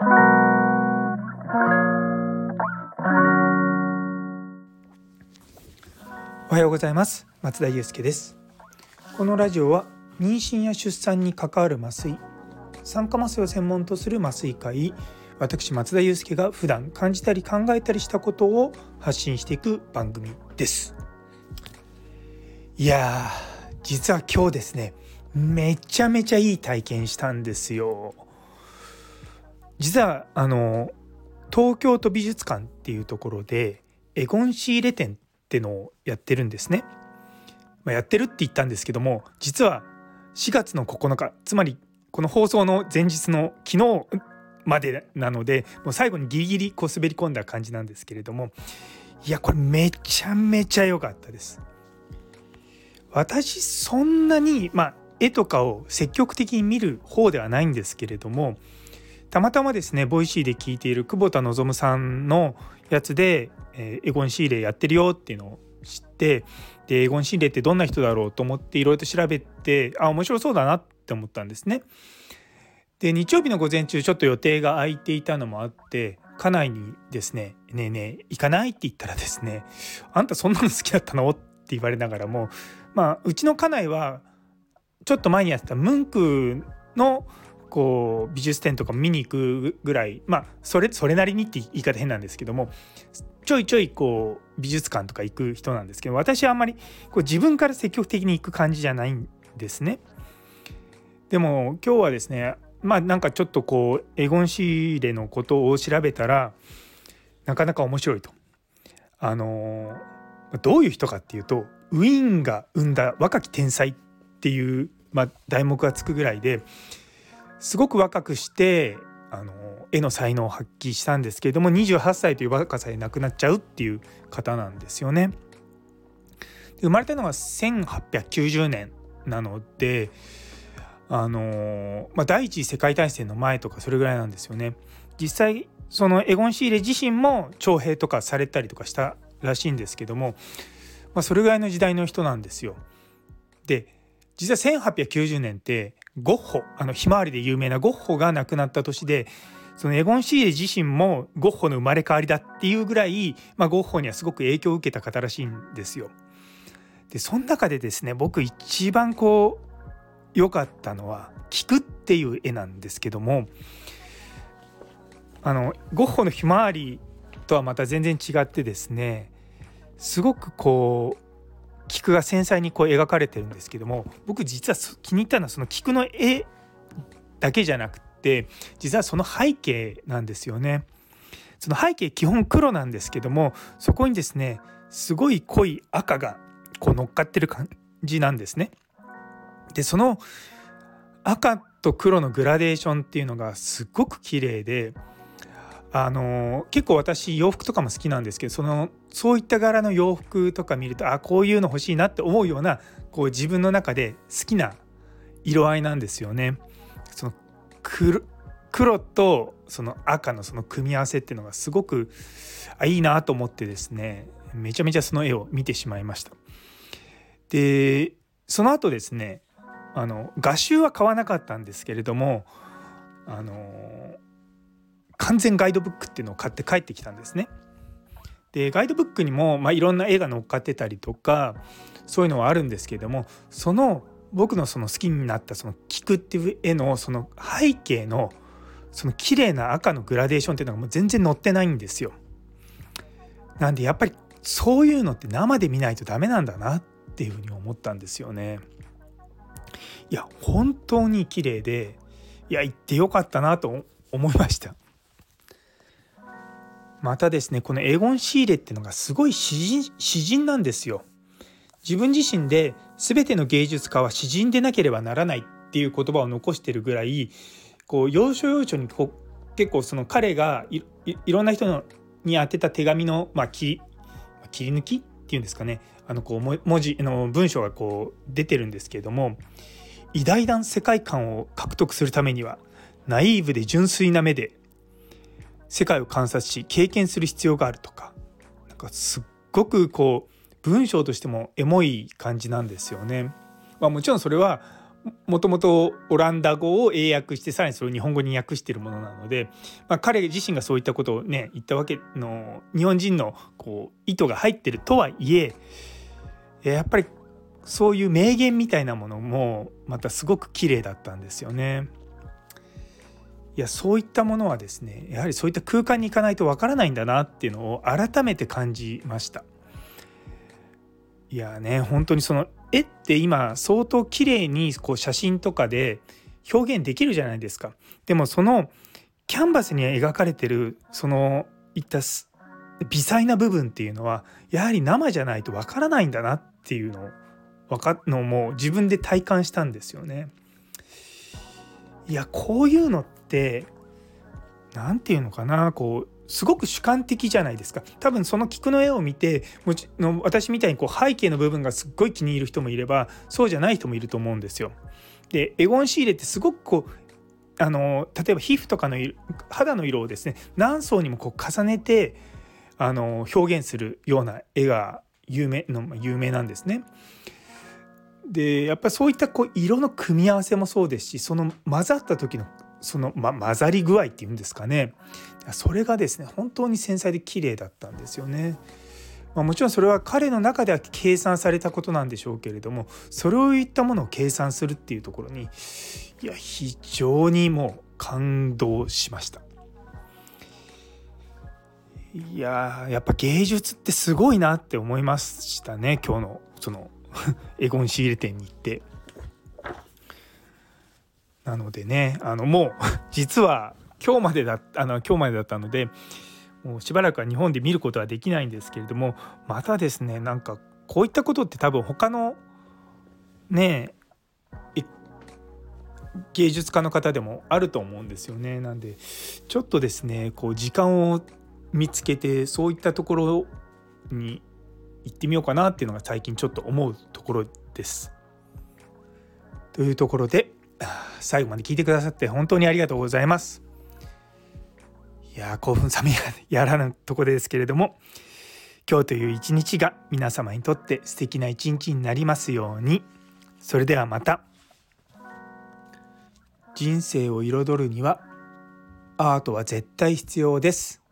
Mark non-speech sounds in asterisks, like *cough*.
おはようございます。松田祐介です。このラジオは妊娠や出産に関わる麻酔酸化麻酔を専門とする麻酔科医私松田祐介が普段感じたり考えたりしたことを発信していく番組です。いやー実は今日ですねめちゃめちゃいい体験したんですよ。実はあの東京都美術館っていうところでエゴンシーレ展ってのをやってるんですね、まあ、やってるって言ったんですけども実は4月の9日つまりこの放送の前日の昨日までなのでもう最後にギリギリこう滑り込んだ感じなんですけれどもいやこれめちゃめちゃ良かったです。私そんなにまあ絵とかを積極的に見る方ではないんですけれどもたまたまですねボイシーで聞いている久保田望さんのやつで、えー、エゴン・シーレやってるよっていうのを知ってでエゴン・シーレってどんな人だろうと思っていろいろと調べてあ面白そうだなって思ったんですね。で日曜日の午前中ちょっと予定が空いていたのもあって家内にですね「ねえねえ行かない?」って言ったらですね「あんたそんなの好きだったの?」って言われながらもまあうちの家内はちょっと前にやってたムンクのこう美術展とか見に行くぐらいまあそれそれなりにって言い方変なんですけどもちょいちょいこう美術館とか行く人なんですけど私はあんまりこう自分から積極的に行く感じじゃないんですね。でも今日はですねまあなんかちょっとこうエゴン・シーレのことを調べたらなかなか面白いと。あのどういう人かっていうとウィーンが生んだ若き天才っていう、まあ、題目がつくぐらいですごく若くしてあの絵の才能を発揮したんですけれども28歳という若さで亡くなっちゃうっていう方なんですよね。生まれたのが1890年なのであの、まあ、第一次世界大戦の前とかそれぐらいなんですよね。実際そのエゴン・シーレ自身も徴兵とかされたりとかしたらしいんですけども、まあ、それぐらいの時代の人なんですよ。で実は1890年ってゴッホあのひまわりで有名なゴッホが亡くなった年でそのエゴン・シーレ自身もゴッホの生まれ変わりだっていうぐらい、まあ、ゴッホにはすごく影響を受けた方らしいんですよ。でその中でですね僕一番こう良かったのは「菊」っていう絵なんですけどもあのゴッホの「ひまわり」とはまた全然違ってですねすごくこう菊が繊細にこう描かれてるんですけども僕実は気に入ったのはその菊の絵だけじゃなくて実はその背景なんですよね。その背景基本黒なんですけどもそこにですねすごい濃い赤がこう乗っかってる感じなんですね。でその赤と黒のグラデーションっていうのがすっごく綺麗であの結構私洋服とかも好きなんですけどそのそういった柄の洋服とか見るとあこういうの欲しいなって思うようなこう自分の中で好きな色合いなんですよね。その黒黒とその赤のその組み合わせっていうのがすごくあいいなと思ってですねめちゃめちゃその絵を見てしまいました。でその後ですねあの画集は買わなかったんですけれどもあの完全ガイドブックっていうのを買って帰ってきたんですね。でガイドブックにも、まあ、いろんな絵が載っかってたりとかそういうのはあるんですけれどもその僕のその好きになったその「菊」っていう絵のその背景のその綺麗な赤のグラデーションっていうのがもう全然載ってないんですよ。なんでやっぱりそういうのって生で見ないとダメなんだなっていうふうに思ったんですよね。いや本当に綺麗でいや行ってよかったなと思いました。またですねこのエゴン・シーレっていうのがすごい詩人詩人なんですよ。自分自身で全ての芸術家は詩人でなければならないっていう言葉を残してるぐらいこう要所要所にこう結構その彼がいろんな人のに宛てた手紙の、まあ、切り切り抜きっていうんですかねあのこう文字の文章がこう出てるんですけれども偉大な世界観を獲得するためにはナイーブで純粋な目で世界を観察し経験する必要があるとかなんかすっごくこう文章としてもエモい感じなんですよね。まあ、もちろんそれはもともとオランダ語を英訳してさらにそれを日本語に訳しているものなので、まあ、彼自身がそういったことをね言ったわけの日本人のこう意図が入ってるとはいえやっぱりそういう名言みたいなものもまたすごく綺麗だったんですよね。いやそういったものはですねやはりそういった空間に行かないとわからないんだなっていうのを改めて感じました。いやね本当にその絵って今相当綺麗にこう写真とかで表現できるじゃないですか。でもそのキャンバスに描かれてるそのいった微細な部分っていうのはやはり生じゃないとわからないんだなっていうのをかのも自分で体感したんですよね。いやこういうのって何て言うのかなこうすごく主観的じゃないですか多分その菊の絵を見てもちの私みたいにこう背景の部分がすっごい気に入る人もいればそうじゃない人もいると思うんですよ。でエゴン・シーレってすごくこうあの例えば皮膚とかの肌の色をですね何層にもこう重ねてあの表現するような絵が有名の有名なんですね。でやっぱりそういったこう色の組み合わせもそうですしその混ざった時のその、ま、混ざり具合っていうんですかねそれがですね本当に繊細で綺麗だったんですよね。まあ、もちろんそれは彼の中では計算されたことなんでしょうけれどもそれをいったものを計算するっていうところにいや非常にもう感動しました。いややっぱ芸術ってすごいなって思いましたね今日のそのエゴン仕入れ店に行って。なのでねあのもう *laughs* 実は今日までだあの今日までだったのでもうしばらくは日本で見ることはできないんですけれどもまたですねなんかこういったことって多分他のね芸術家の方でもあると思うんですよね。なんでちょっとですねこう時間を見つけてそういったところに行ってみようかなっていうのが最近ちょっと思うところです。というところで最後まで聞いてくださって本当にありがとうございます。いや興奮冷めやらぬとこですけれども今日という一日が皆様にとって素敵な一日になりますようにそれではまた人生を彩るにはアートは絶対必要です。